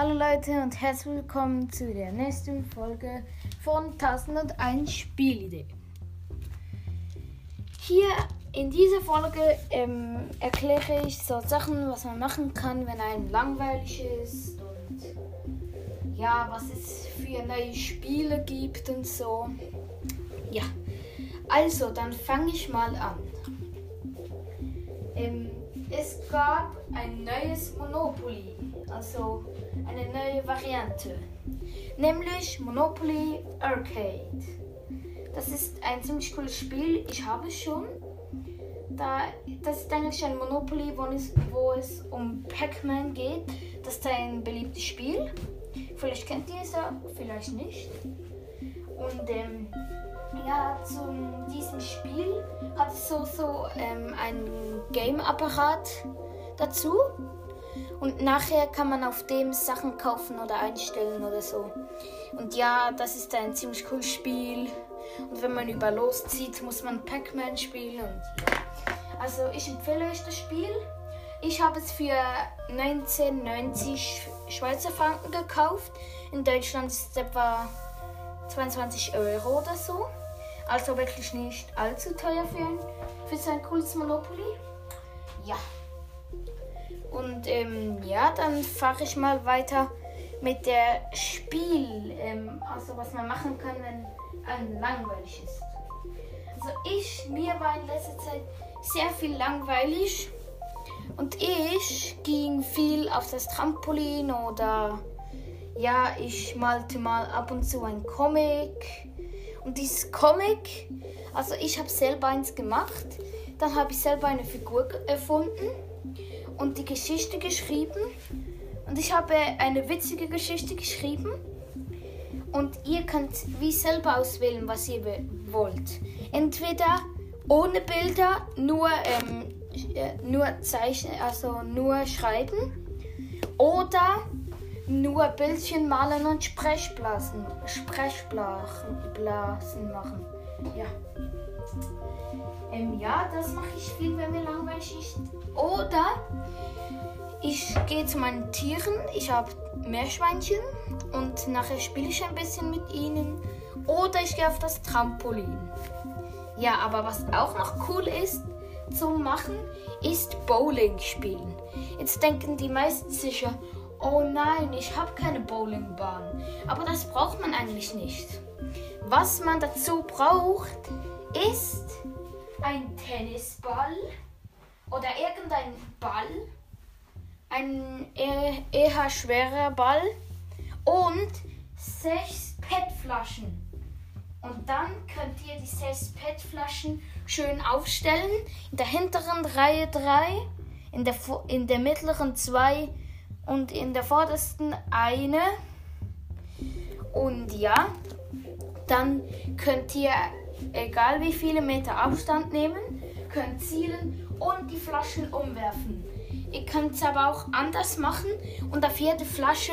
Hallo Leute und herzlich willkommen zu der nächsten Folge von 1001 Spielidee. Hier in dieser Folge ähm, erkläre ich so Sachen, was man machen kann, wenn einem langweilig ist und ja, was es für neue Spiele gibt und so. Ja, also dann fange ich mal an. Ähm, es gab ein neues Monopoly, also eine neue Variante, nämlich Monopoly Arcade. Das ist ein ziemlich cooles Spiel, ich habe es schon. Da, das ist eigentlich ein Monopoly, wo es, wo es um Pac-Man geht. Das ist ein beliebtes Spiel. Vielleicht kennt ihr es ja, vielleicht nicht. Und ähm, ja, zu diesem Spiel hat es so, so ähm, einen Game-Apparat dazu. Und nachher kann man auf dem Sachen kaufen oder einstellen oder so. Und ja, das ist ein ziemlich cooles Spiel. Und wenn man über loszieht, muss man Pac-Man spielen. Und ja. Also ich empfehle euch das Spiel. Ich habe es für 1990 Schweizer Franken gekauft. In Deutschland ist es etwa 22 Euro oder so. Also wirklich nicht allzu teuer für, ein, für so ein cooles Monopoly. Ja. Und ähm, ja, dann fahre ich mal weiter mit der Spiel. Ähm, also was man machen kann, wenn einem langweilig ist. Also ich, mir war in letzter Zeit sehr viel langweilig. Und ich ging viel auf das Trampolin oder ja, ich malte mal ab und zu ein Comic. Und dieses Comic, also ich habe selber eins gemacht. Dann habe ich selber eine Figur erfunden und die Geschichte geschrieben. Und ich habe eine witzige Geschichte geschrieben. Und ihr könnt wie selber auswählen, was ihr wollt. Entweder ohne Bilder, nur, ähm, äh, nur Zeichen, also nur schreiben. Oder nur Bildchen malen und Sprechblasen, Sprechblasen machen. Ja. Ähm, ja, das mache ich viel, wenn mir langweilig ist. Oder ich gehe zu meinen Tieren. Ich habe Meerschweinchen und nachher spiele ich ein bisschen mit ihnen. Oder ich gehe auf das Trampolin. Ja, aber was auch noch cool ist zum Machen, ist Bowling spielen. Jetzt denken die meisten sicher, oh nein, ich habe keine Bowlingbahn. Aber das braucht man eigentlich nicht. Was man dazu braucht, ist ein Tennisball oder irgendein Ball, ein eher schwerer Ball und sechs PET-Flaschen. Und dann könnt ihr die sechs PET-Flaschen schön aufstellen. In der hinteren Reihe drei, in der, in der mittleren zwei und in der vordersten eine. Und ja, dann könnt ihr, egal wie viele Meter Abstand nehmen, könnt zielen und die Flaschen umwerfen. Ihr könnt es aber auch anders machen und auf jede Flasche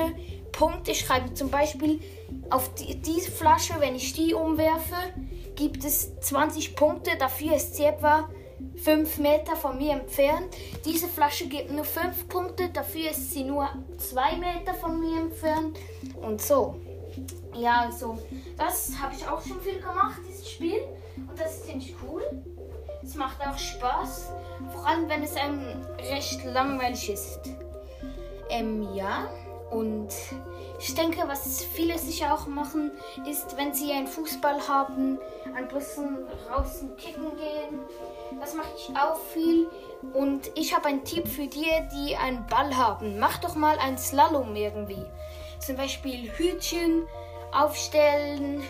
Punkte schreiben. Zum Beispiel auf die, diese Flasche, wenn ich die umwerfe, gibt es 20 Punkte. Dafür ist sie etwa 5 Meter von mir entfernt. Diese Flasche gibt nur 5 Punkte. Dafür ist sie nur 2 Meter von mir entfernt. Und so. Ja, also, das habe ich auch schon viel gemacht, dieses Spiel. Und das ist ziemlich cool. Es macht auch Spaß. Vor allem, wenn es einem recht langweilig ist. Ähm, ja. Und ich denke, was viele sicher auch machen, ist, wenn sie einen Fußball haben, ein bisschen draußen kicken gehen. Das mache ich auch viel. Und ich habe einen Tipp für die, die einen Ball haben. Mach doch mal einen Slalom irgendwie. Zum Beispiel Hütchen aufstellen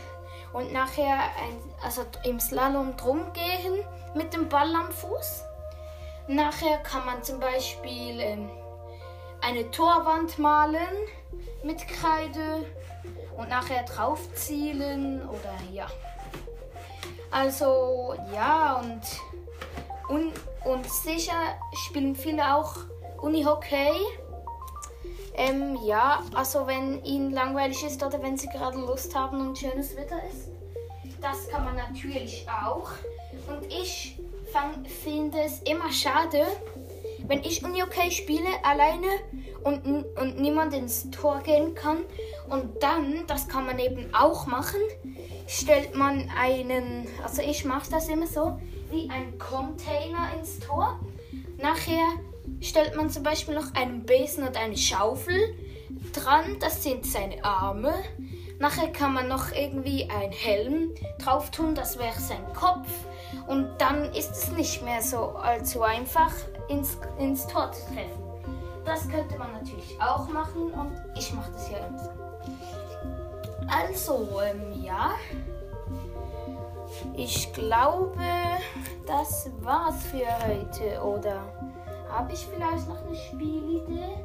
und nachher ein, also im Slalom drum gehen mit dem Ball am Fuß. Nachher kann man zum Beispiel ähm, eine Torwand malen mit Kreide und nachher drauf zielen oder ja. Also ja und, und, und sicher spielen viele auch Unihockey. Ähm, ja, also wenn ihnen langweilig ist oder wenn sie gerade Lust haben und schönes Wetter ist. Das kann man natürlich auch. Und ich finde es immer schade, wenn ich Uni okay spiele alleine und, und niemand ins Tor gehen kann und dann, das kann man eben auch machen, stellt man einen, also ich mache das immer so, wie ein Container ins Tor. Nachher stellt man zum Beispiel noch einen Besen und eine Schaufel dran, das sind seine Arme. Nachher kann man noch irgendwie einen Helm drauf tun, das wäre sein Kopf. Und dann ist es nicht mehr so allzu einfach, ins, ins Tor zu treffen. Das könnte man natürlich auch machen und ich mache das ja immer so. Also, ähm, ja. Ich glaube, das war's für heute. Oder habe ich vielleicht noch eine Spielidee?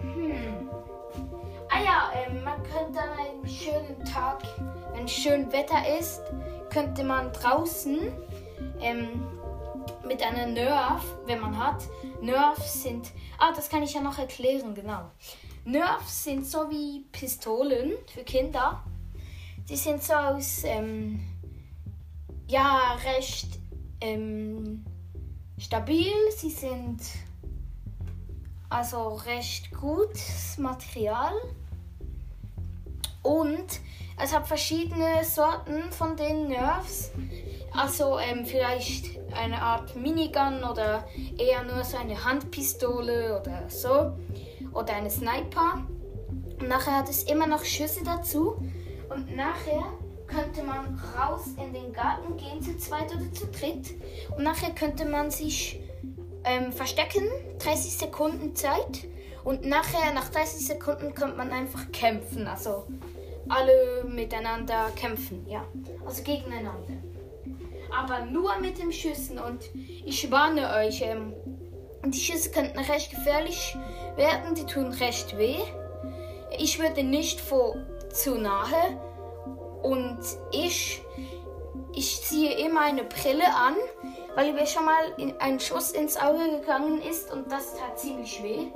Hm. Ah ja, ähm, man könnte an einem schönen Tag, wenn schön Wetter ist, könnte man draußen ähm, mit einer Nerf, wenn man hat, Nerfs sind. Ah, das kann ich ja noch erklären, genau. Nerfs sind so wie Pistolen für Kinder. Die sind so aus, ähm, ja, recht ähm, stabil. Sie sind also recht gutes Material. Und es hat verschiedene Sorten von den Nerfs. Also ähm, vielleicht eine Art Minigun oder eher nur so eine Handpistole oder so. Oder eine Sniper. Und nachher hat es immer noch Schüsse dazu. Und nachher könnte man raus in den Garten gehen, zu zweit oder zu dritt. Und nachher könnte man sich ähm, verstecken, 30 Sekunden Zeit. Und nachher, nach 30 Sekunden, könnte man einfach kämpfen. Also alle miteinander kämpfen, ja. Also gegeneinander. Aber nur mit dem Schüssen und ich warne euch, ähm, die Schüsse könnten recht gefährlich werden, die tun recht weh. Ich würde nicht vor zu nahe und ich, ich ziehe immer eine Brille an, weil mir schon mal ein Schuss ins Auge gegangen ist und das tat ziemlich weh.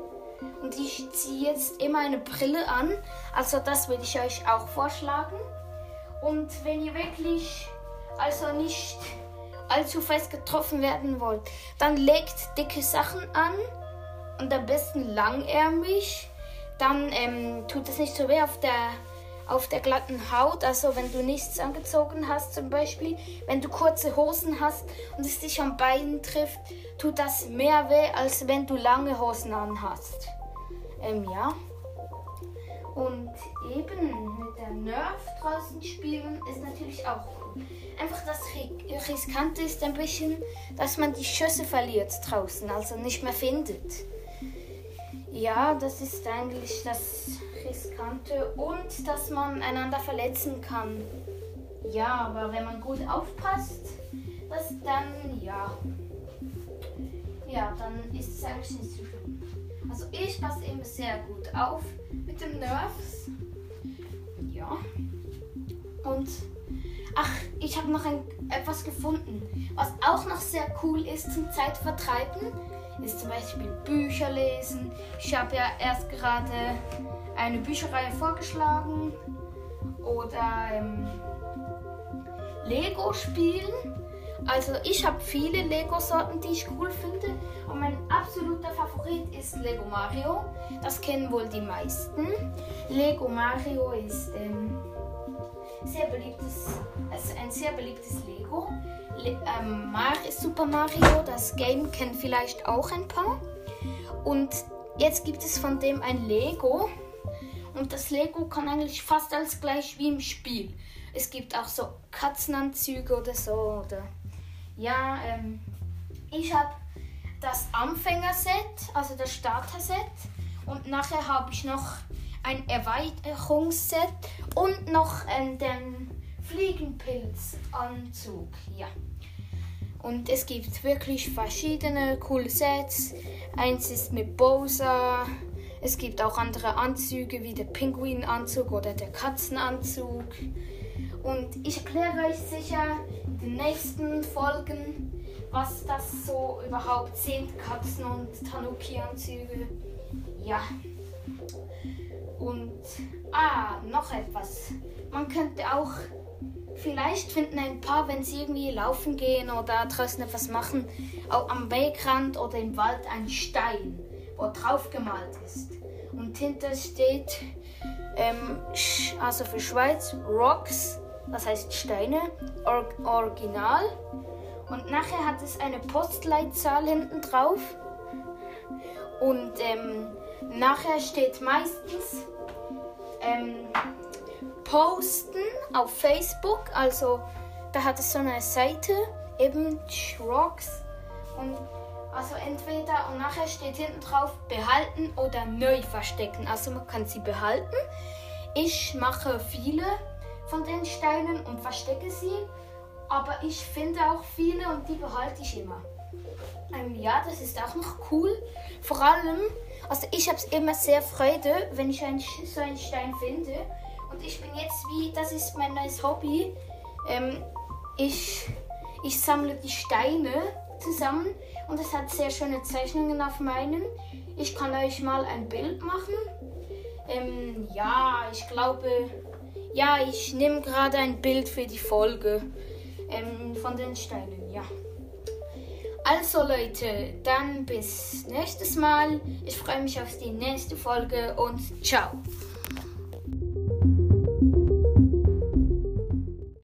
Und ich ziehe jetzt immer eine Brille an. Also das würde ich euch auch vorschlagen. Und wenn ihr wirklich also nicht allzu fest getroffen werden wollt, dann legt dicke Sachen an und am besten langärmig. Dann ähm, tut es nicht so weh auf der auf der glatten Haut, also wenn du nichts angezogen hast zum Beispiel, wenn du kurze Hosen hast und es dich am Bein trifft, tut das mehr weh, als wenn du lange Hosen anhast. Ähm, ja. Und eben mit der Nerf draußen spielen ist natürlich auch. Einfach das Riskante ist ein bisschen, dass man die Schüsse verliert draußen, also nicht mehr findet. Ja, das ist eigentlich das Riskante und dass man einander verletzen kann. Ja, aber wenn man gut aufpasst, das dann, ja. Ja, dann ist es eigentlich nicht so schlimm. Also ich passe eben sehr gut auf mit dem Nerfs. Ja. Und ach, ich habe noch ein, etwas gefunden, was auch noch sehr cool ist zum Zeitvertreiben ist zum Beispiel Bücher lesen. Ich habe ja erst gerade eine Bücherreihe vorgeschlagen oder ähm, Lego spielen. Also ich habe viele Lego-Sorten, die ich cool finde. Und mein absoluter Favorit ist Lego Mario. Das kennen wohl die meisten. Lego Mario ist ähm, sehr beliebtes, also ein sehr beliebtes Lego. Ähm, Super Mario, das Game kennt vielleicht auch ein paar. Und jetzt gibt es von dem ein Lego. Und das Lego kann eigentlich fast alles gleich wie im Spiel. Es gibt auch so Katzenanzüge oder so. Oder ja, ähm, ich habe das Anfängerset, also das Starter-Set. Und nachher habe ich noch ein Erweiterungsset und noch äh, den Fliegenpilzanzug. Ja. Und es gibt wirklich verschiedene coole Sets. Eins ist mit Bowser. Es gibt auch andere Anzüge wie der Pinguinanzug oder der Katzenanzug. Und ich erkläre euch sicher in den nächsten Folgen, was das so überhaupt sind, Katzen- und Tanuki-Anzüge. Ja. Und, ah, noch etwas. Man könnte auch Vielleicht finden ein paar, wenn sie irgendwie laufen gehen oder draußen etwas machen, auch am Wegrand oder im Wald einen Stein, wo drauf gemalt ist. Und hinter steht, ähm, also für Schweiz, Rocks, das heißt Steine, Or Original. Und nachher hat es eine Postleitzahl hinten drauf. Und ähm, nachher steht meistens ähm, posten auf Facebook. Also da hat es so eine Seite, eben Rocks. Und also entweder und nachher steht hinten drauf behalten oder neu verstecken. Also man kann sie behalten. Ich mache viele von den Steinen und verstecke sie. Aber ich finde auch viele und die behalte ich immer. Ähm, ja, das ist auch noch cool. Vor allem, also ich habe immer sehr Freude, wenn ich ein, so einen Stein finde. Und ich bin jetzt wie, das ist mein neues Hobby. Ähm, ich, ich sammle die Steine zusammen und es hat sehr schöne Zeichnungen auf meinen. Ich kann euch mal ein Bild machen. Ähm, ja, ich glaube, ja, ich nehme gerade ein Bild für die Folge ähm, von den Steinen, ja. Also Leute, dann bis nächstes Mal. Ich freue mich auf die nächste Folge und ciao.